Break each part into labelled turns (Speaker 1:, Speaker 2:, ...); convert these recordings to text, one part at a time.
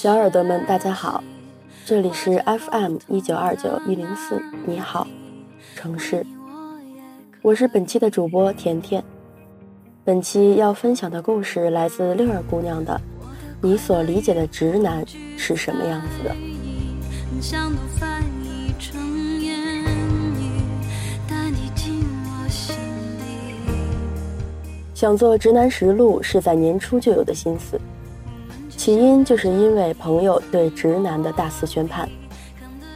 Speaker 1: 小耳朵们，大家好，这里是 FM 一九二九一零四，你好，城市，我是本期的主播甜甜。本期要分享的故事来自六儿姑娘的《你所理解的直男是什么样子的》。想做直男实录是在年初就有的心思。起因就是因为朋友对直男的大肆宣判，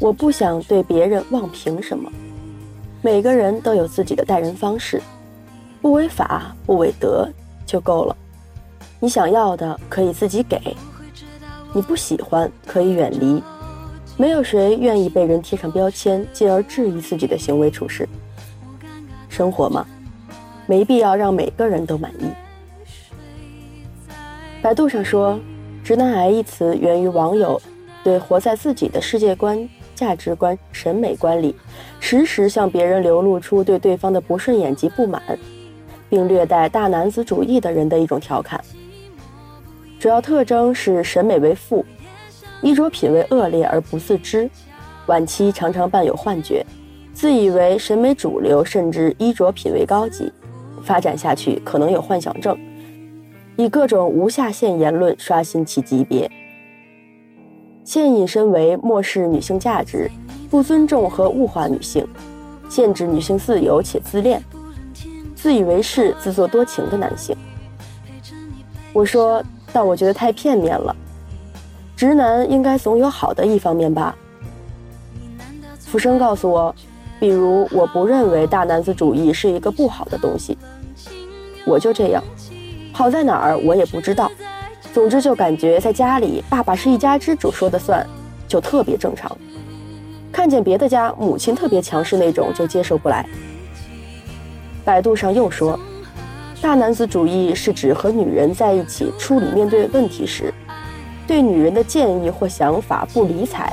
Speaker 1: 我不想对别人妄评什么。每个人都有自己的待人方式，不违法不违德就够了。你想要的可以自己给，你不喜欢可以远离。没有谁愿意被人贴上标签，进而质疑自己的行为处事。生活嘛，没必要让每个人都满意。百度上说。直男癌一词源于网友对活在自己的世界观、价值观、审美观里，时时向别人流露出对对方的不顺眼及不满，并略带大男子主义的人的一种调侃。主要特征是审美为负，衣着品味恶劣而不自知，晚期常常伴有幻觉，自以为审美主流，甚至衣着品味高级，发展下去可能有幻想症。以各种无下限言论刷新其级别，现引申为漠视女性价值、不尊重和物化女性、限制女性自由且自恋、自以为是、自作多情的男性。我说，但我觉得太片面了。直男应该总有好的一方面吧？浮生告诉我，比如我不认为大男子主义是一个不好的东西，我就这样。好在哪儿我也不知道，总之就感觉在家里，爸爸是一家之主说的算，就特别正常。看见别的家母亲特别强势那种就接受不来。百度上又说，大男子主义是指和女人在一起处理面对问题时，对女人的建议或想法不理睬，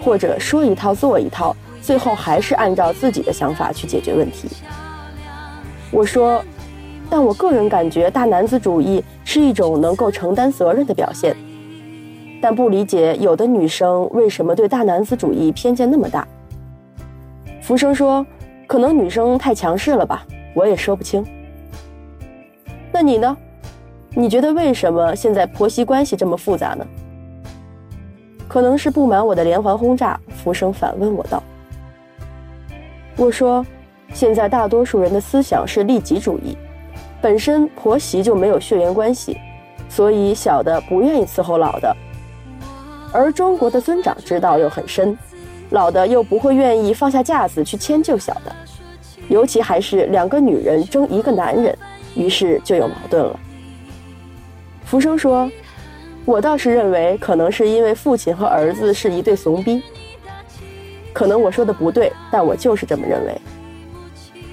Speaker 1: 或者说一套做一套，最后还是按照自己的想法去解决问题。我说。但我个人感觉，大男子主义是一种能够承担责任的表现，但不理解有的女生为什么对大男子主义偏见那么大。浮生说，可能女生太强势了吧，我也说不清。那你呢？你觉得为什么现在婆媳关系这么复杂呢？可能是不满我的连环轰炸。浮生反问我道：“我说，现在大多数人的思想是利己主义。”本身婆媳就没有血缘关系，所以小的不愿意伺候老的，而中国的尊长之道又很深，老的又不会愿意放下架子去迁就小的，尤其还是两个女人争一个男人，于是就有矛盾了。福生说：“我倒是认为，可能是因为父亲和儿子是一对怂逼，可能我说的不对，但我就是这么认为，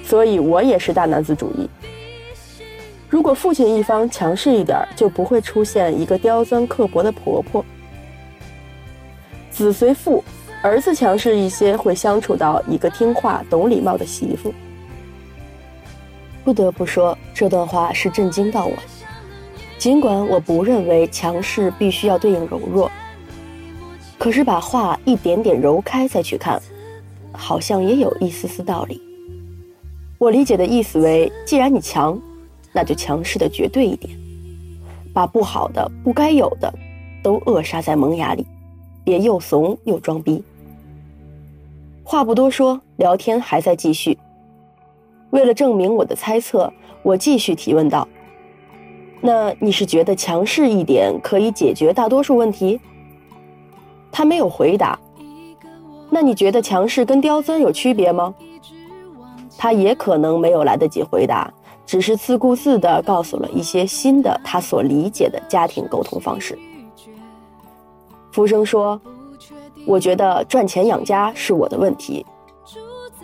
Speaker 1: 所以我也是大男子主义。”如果父亲一方强势一点，就不会出现一个刁钻刻薄的婆婆。子随父，儿子强势一些，会相处到一个听话、懂礼貌的媳妇。不得不说，这段话是震惊到我。尽管我不认为强势必须要对应柔弱，可是把话一点点揉开再去看，好像也有一丝丝道理。我理解的意思为：既然你强。那就强势的绝对一点，把不好的、不该有的都扼杀在萌芽里，别又怂又装逼。话不多说，聊天还在继续。为了证明我的猜测，我继续提问道：“那你是觉得强势一点可以解决大多数问题？”他没有回答。那你觉得强势跟刁钻有区别吗？他也可能没有来得及回答，只是自顾自地告诉了一些新的他所理解的家庭沟通方式。福生说：“我觉得赚钱养家是我的问题。”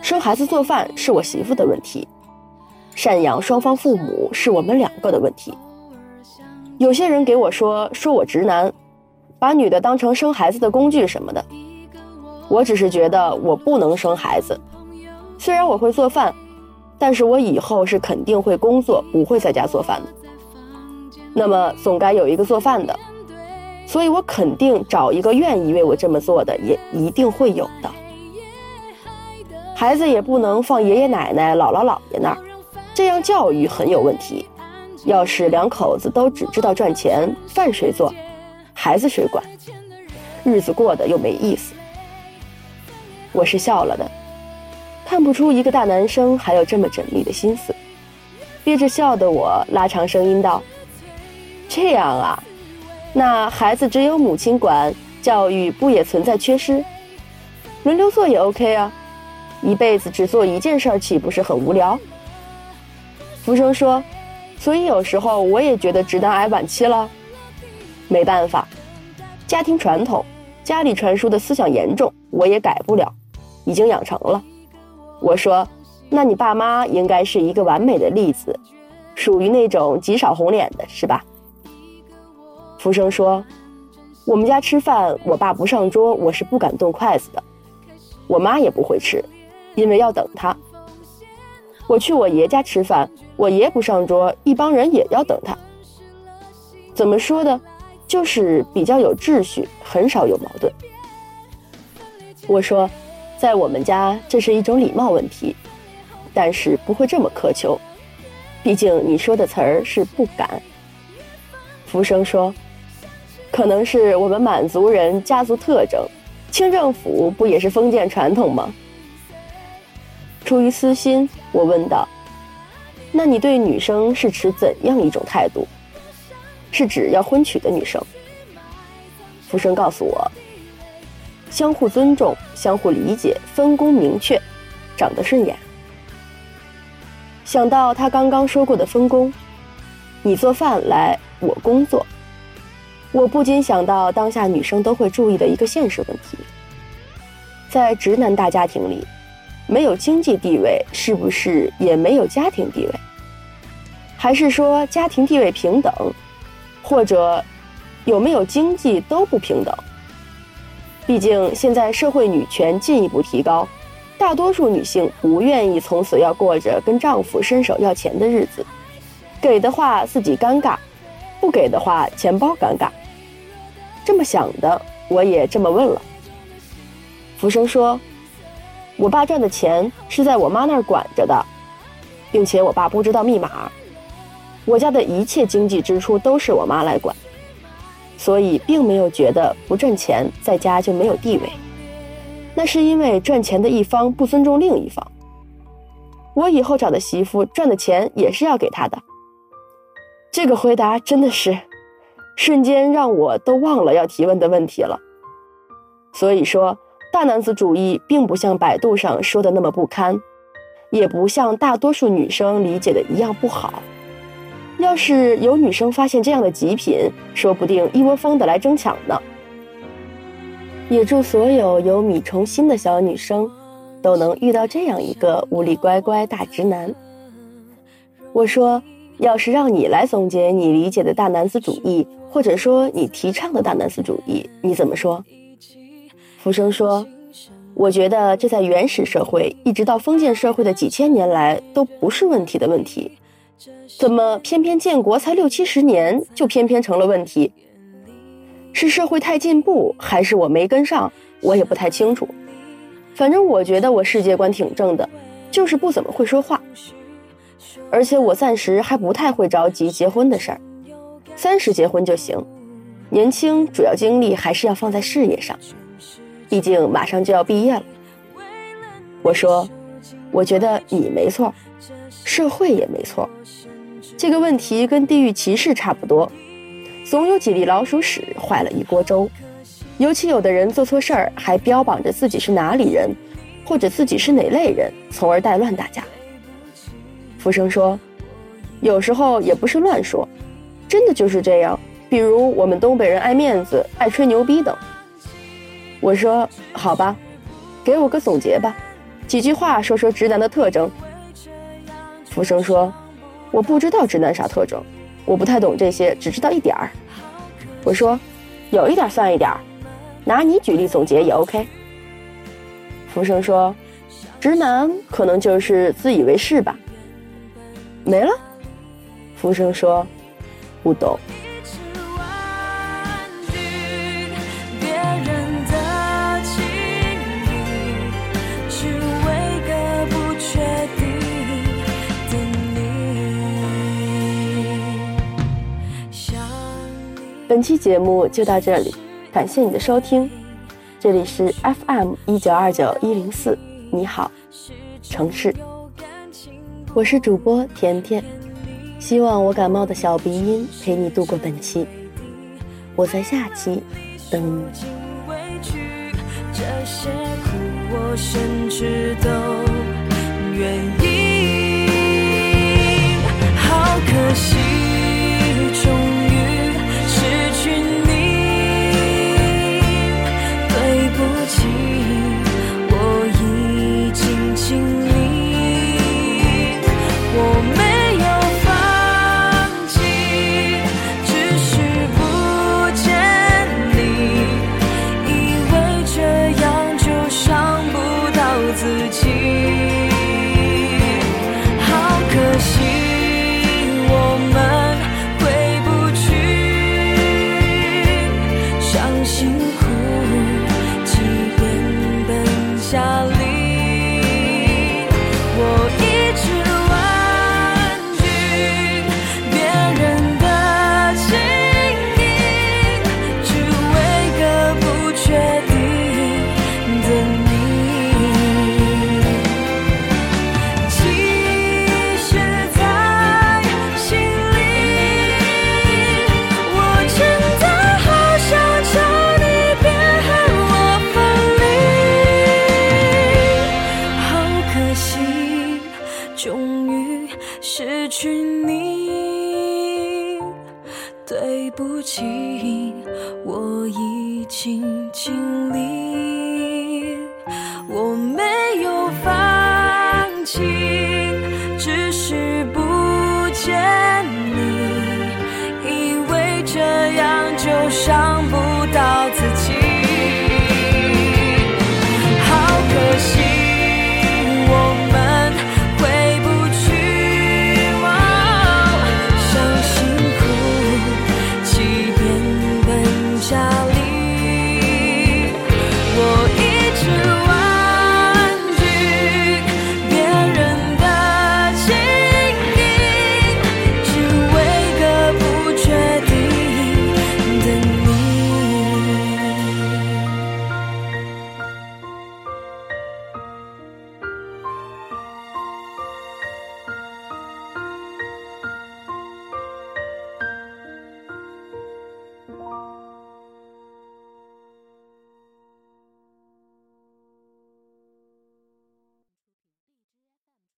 Speaker 1: 生孩子做饭是我媳妇的问题，赡养双方父母是我们两个的问题。有些人给我说说我直男，把女的当成生孩子的工具什么的。我只是觉得我不能生孩子，虽然我会做饭，但是我以后是肯定会工作，不会在家做饭的。那么总该有一个做饭的，所以我肯定找一个愿意为我这么做的，也一定会有的。孩子也不能放爷爷奶奶、姥姥姥爷那儿，这样教育很有问题。要是两口子都只知道赚钱，饭谁做，孩子谁管，日子过得又没意思。我是笑了的，看不出一个大男生还有这么缜密的心思。憋着笑的我拉长声音道：“这样啊，那孩子只有母亲管，教育不也存在缺失？轮流做也 OK 啊。”一辈子只做一件事儿，岂不是很无聊？福生说：“所以有时候我也觉得直男癌晚期了。没办法，家庭传统，家里传输的思想严重，我也改不了，已经养成了。”我说：“那你爸妈应该是一个完美的例子，属于那种极少红脸的，是吧？”福生说：“我们家吃饭，我爸不上桌，我是不敢动筷子的，我妈也不会吃。”因为要等他，我去我爷家吃饭，我爷不上桌，一帮人也要等他。怎么说呢？就是比较有秩序，很少有矛盾。我说，在我们家这是一种礼貌问题，但是不会这么苛求，毕竟你说的词儿是不敢。福生说，可能是我们满族人家族特征，清政府不也是封建传统吗？出于私心，我问道：“那你对女生是持怎样一种态度？是指要婚娶的女生？”福生告诉我：“相互尊重，相互理解，分工明确，长得顺眼。”想到他刚刚说过的分工，你做饭来，我工作，我不禁想到当下女生都会注意的一个现实问题：在直男大家庭里。没有经济地位，是不是也没有家庭地位？还是说家庭地位平等，或者有没有经济都不平等？毕竟现在社会女权进一步提高，大多数女性不愿意从此要过着跟丈夫伸手要钱的日子，给的话自己尴尬，不给的话钱包尴尬。这么想的，我也这么问了。福生说。我爸赚的钱是在我妈那儿管着的，并且我爸不知道密码。我家的一切经济支出都是我妈来管，所以并没有觉得不赚钱在家就没有地位。那是因为赚钱的一方不尊重另一方。我以后找的媳妇赚的钱也是要给他的。这个回答真的是，瞬间让我都忘了要提问的问题了。所以说。大男子主义并不像百度上说的那么不堪，也不像大多数女生理解的一样不好。要是有女生发现这样的极品，说不定一窝蜂的来争抢呢。也祝所有有米虫心的小女生，都能遇到这样一个无理乖乖大直男。我说，要是让你来总结你理解的大男子主义，或者说你提倡的大男子主义，你怎么说？浮生说：“我觉得这在原始社会一直到封建社会的几千年来都不是问题的问题，怎么偏偏建国才六七十年就偏偏成了问题？是社会太进步，还是我没跟上？我也不太清楚。反正我觉得我世界观挺正的，就是不怎么会说话。”
Speaker 2: 而且我暂时还不太会着急结婚的事儿，三十结婚就行。年轻主要精力还是要放在事业上，毕竟马上就要毕业了。我说，我觉得你没错，社会也没错。这个问题跟地域歧视差不多，总有几粒老鼠屎坏了一锅粥。尤其有的人做错事儿，还标榜着自己是哪里人，或者自己是哪类人，从而带乱大家。福生说，有时候也不是乱说，真的就是这样。比如我们东北人爱面子、爱吹牛逼等。我说好吧，给我个总结吧，几句话说说直男的特征。福生说，我不知道直男啥特征，我不太懂这些，只知道一点儿。我说，有一点算一点儿。拿你举例总结也 OK。福生说：“直男可能就是自以为是吧。”没了。福生说：“不懂。”本期节目就到这里。感谢你的收听，这里是 FM 一九二九一零四，你好，城市，我是主播甜甜，希望我感冒的小鼻音陪你度过本期，我在下期等你。好可惜。